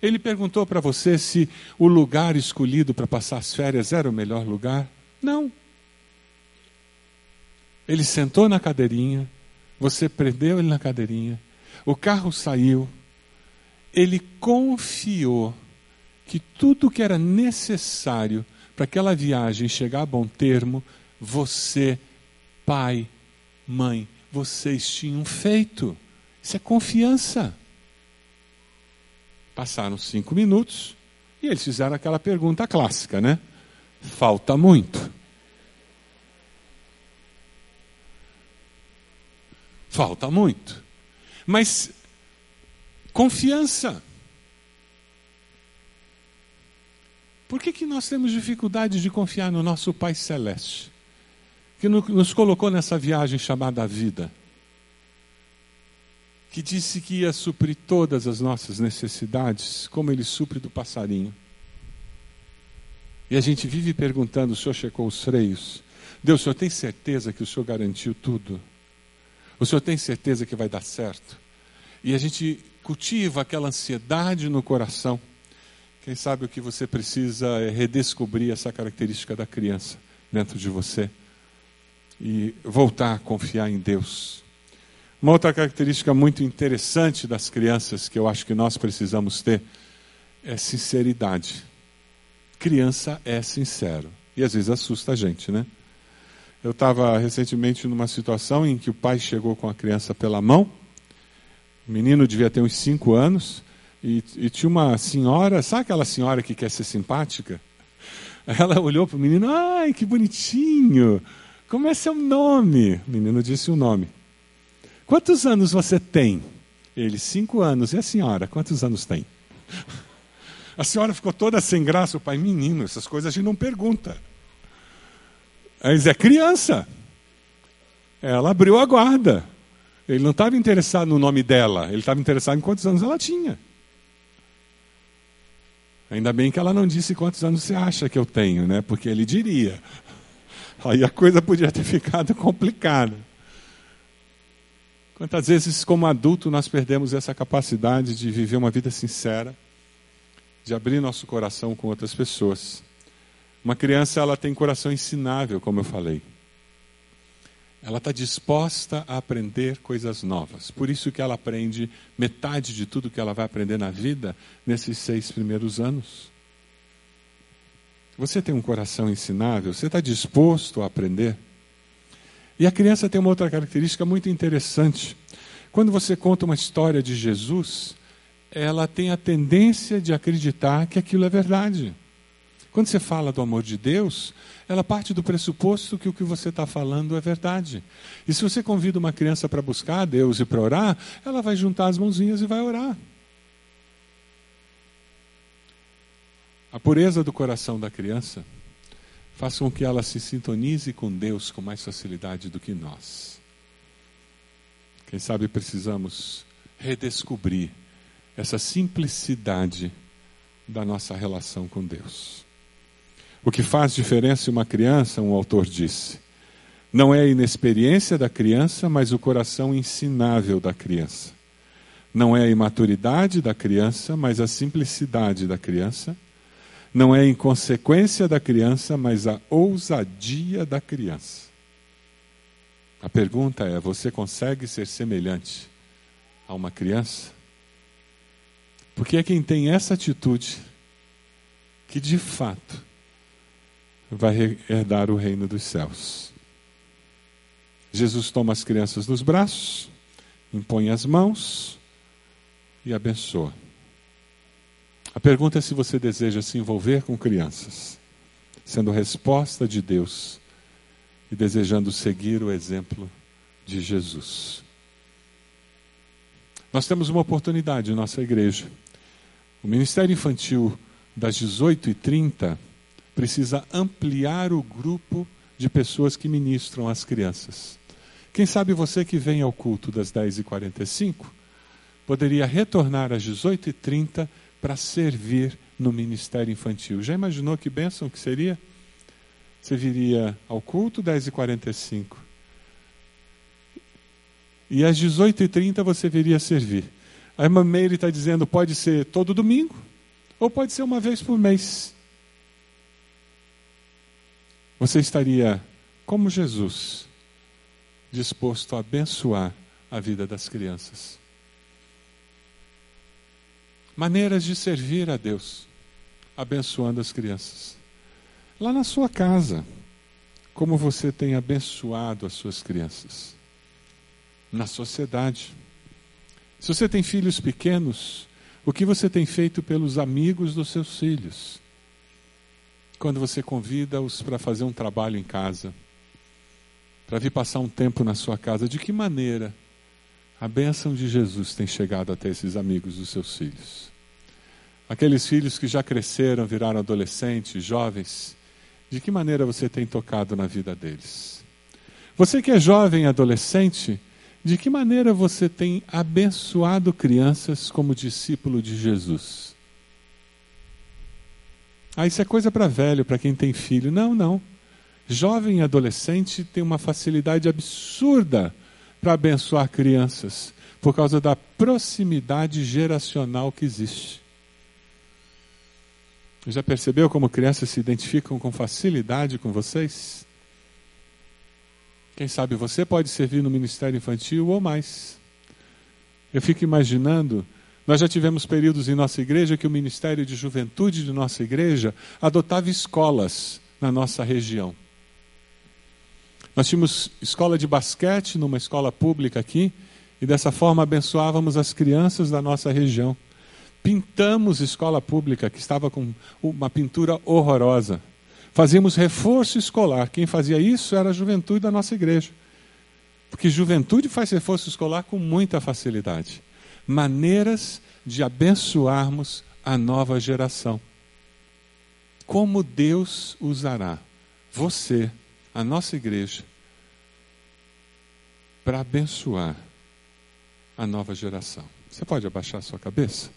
Ele perguntou para você se o lugar escolhido para passar as férias era o melhor lugar? Não. Ele sentou na cadeirinha, você prendeu ele na cadeirinha, o carro saiu, ele confiou que tudo que era necessário para aquela viagem chegar a bom termo, você, pai, mãe, vocês tinham feito. Isso é confiança. Passaram cinco minutos e eles fizeram aquela pergunta clássica, né? Falta muito. Falta muito. Mas confiança. Por que, que nós temos dificuldade de confiar no nosso Pai Celeste, que nos colocou nessa viagem chamada vida, que disse que ia suprir todas as nossas necessidades, como Ele supre do passarinho? E a gente vive perguntando: o senhor checou os freios? Deus, o senhor tem certeza que o senhor garantiu tudo? O senhor tem certeza que vai dar certo? E a gente cultiva aquela ansiedade no coração quem sabe o que você precisa é redescobrir essa característica da criança dentro de você e voltar a confiar em Deus. Uma outra característica muito interessante das crianças que eu acho que nós precisamos ter é sinceridade. Criança é sincero. E às vezes assusta a gente, né? Eu estava recentemente numa situação em que o pai chegou com a criança pela mão. O menino devia ter uns cinco anos. E, e, tinha uma senhora, sabe aquela senhora que quer ser simpática? Ela olhou para o menino, ai, que bonitinho, como é seu nome? O menino disse o nome. Quantos anos você tem? Ele, cinco anos. E a senhora, quantos anos tem? A senhora ficou toda sem graça. O pai, menino, essas coisas a gente não pergunta. Mas é criança. Ela abriu a guarda. Ele não estava interessado no nome dela, ele estava interessado em quantos anos ela tinha. Ainda bem que ela não disse quantos anos você acha que eu tenho, né? Porque ele diria. Aí a coisa podia ter ficado complicada. Quantas vezes, como adulto, nós perdemos essa capacidade de viver uma vida sincera, de abrir nosso coração com outras pessoas. Uma criança, ela tem coração ensinável, como eu falei. Ela está disposta a aprender coisas novas. Por isso que ela aprende metade de tudo que ela vai aprender na vida nesses seis primeiros anos. Você tem um coração ensinável? Você está disposto a aprender? E a criança tem uma outra característica muito interessante. Quando você conta uma história de Jesus, ela tem a tendência de acreditar que aquilo é verdade. Quando você fala do amor de Deus, ela parte do pressuposto que o que você está falando é verdade. E se você convida uma criança para buscar Deus e para orar, ela vai juntar as mãozinhas e vai orar. A pureza do coração da criança faz com que ela se sintonize com Deus com mais facilidade do que nós. Quem sabe precisamos redescobrir essa simplicidade da nossa relação com Deus. O que faz diferença em uma criança, um autor disse, não é a inexperiência da criança, mas o coração ensinável da criança. Não é a imaturidade da criança, mas a simplicidade da criança não é a inconsequência da criança, mas a ousadia da criança. A pergunta é: você consegue ser semelhante a uma criança? Porque é quem tem essa atitude que de fato vai herdar o reino dos céus. Jesus toma as crianças nos braços, impõe as mãos e abençoa. A pergunta é se você deseja se envolver com crianças, sendo resposta de Deus e desejando seguir o exemplo de Jesus. Nós temos uma oportunidade em nossa igreja. O Ministério Infantil das 18h30 precisa ampliar o grupo de pessoas que ministram às crianças. Quem sabe você que vem ao culto das 10h45 poderia retornar às 18h30 para servir no ministério infantil. Já imaginou que bênção que seria? Você viria ao culto 10h45. E às 18h30 você viria servir. A irmã Meire está dizendo, pode ser todo domingo, ou pode ser uma vez por mês. Você estaria, como Jesus, disposto a abençoar a vida das crianças maneiras de servir a Deus, abençoando as crianças. Lá na sua casa, como você tem abençoado as suas crianças. Na sociedade. Se você tem filhos pequenos, o que você tem feito pelos amigos dos seus filhos? Quando você convida-os para fazer um trabalho em casa, para vir passar um tempo na sua casa, de que maneira a bênção de Jesus tem chegado até esses amigos dos seus filhos. Aqueles filhos que já cresceram, viraram adolescentes, jovens, de que maneira você tem tocado na vida deles? Você que é jovem, adolescente, de que maneira você tem abençoado crianças como discípulo de Jesus? Ah, isso é coisa para velho, para quem tem filho. Não, não. Jovem e adolescente tem uma facilidade absurda para abençoar crianças, por causa da proximidade geracional que existe. Já percebeu como crianças se identificam com facilidade com vocês? Quem sabe você pode servir no ministério infantil ou mais. Eu fico imaginando, nós já tivemos períodos em nossa igreja que o ministério de juventude de nossa igreja adotava escolas na nossa região. Nós tínhamos escola de basquete numa escola pública aqui, e dessa forma abençoávamos as crianças da nossa região. Pintamos escola pública, que estava com uma pintura horrorosa. Fazíamos reforço escolar. Quem fazia isso era a juventude da nossa igreja. Porque juventude faz reforço escolar com muita facilidade. Maneiras de abençoarmos a nova geração. Como Deus usará você, a nossa igreja, para abençoar a nova geração. Você pode abaixar sua cabeça?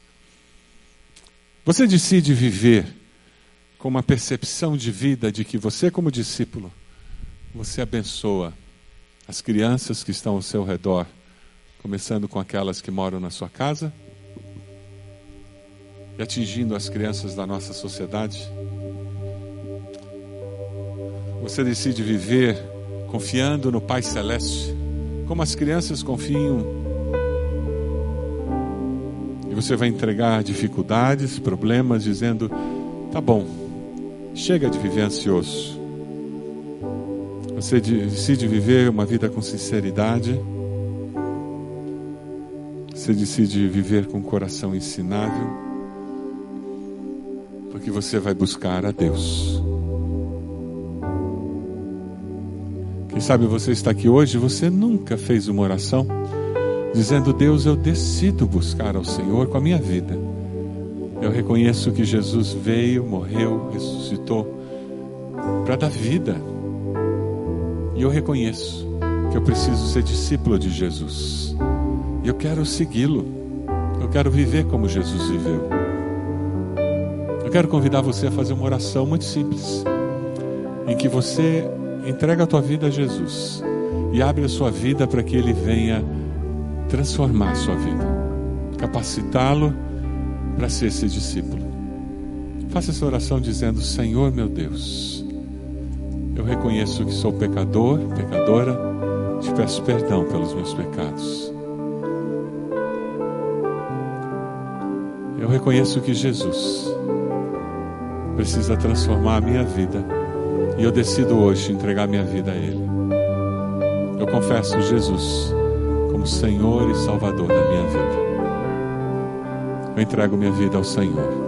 Você decide viver com uma percepção de vida de que você, como discípulo, você abençoa as crianças que estão ao seu redor, começando com aquelas que moram na sua casa e atingindo as crianças da nossa sociedade. Você decide viver confiando no Pai Celeste, como as crianças confiam. E você vai entregar dificuldades, problemas, dizendo: tá bom, chega de viver ansioso. Você decide viver uma vida com sinceridade. Você decide viver com o coração ensinável. Porque você vai buscar a Deus. Quem sabe você está aqui hoje, você nunca fez uma oração dizendo: Deus, eu decido buscar ao Senhor com a minha vida. Eu reconheço que Jesus veio, morreu, ressuscitou para dar vida. E eu reconheço que eu preciso ser discípulo de Jesus. Eu quero segui-lo. Eu quero viver como Jesus viveu. Eu quero convidar você a fazer uma oração muito simples, em que você entrega a tua vida a Jesus e abre a sua vida para que Ele venha transformar a sua vida, capacitá-lo para ser esse discípulo. Faça essa oração dizendo: Senhor meu Deus, eu reconheço que sou pecador, pecadora, te peço perdão pelos meus pecados. Eu reconheço que Jesus precisa transformar a minha vida e eu decido hoje entregar minha vida a Ele. Eu confesso Jesus como Senhor e Salvador da minha vida. Eu entrego minha vida ao Senhor.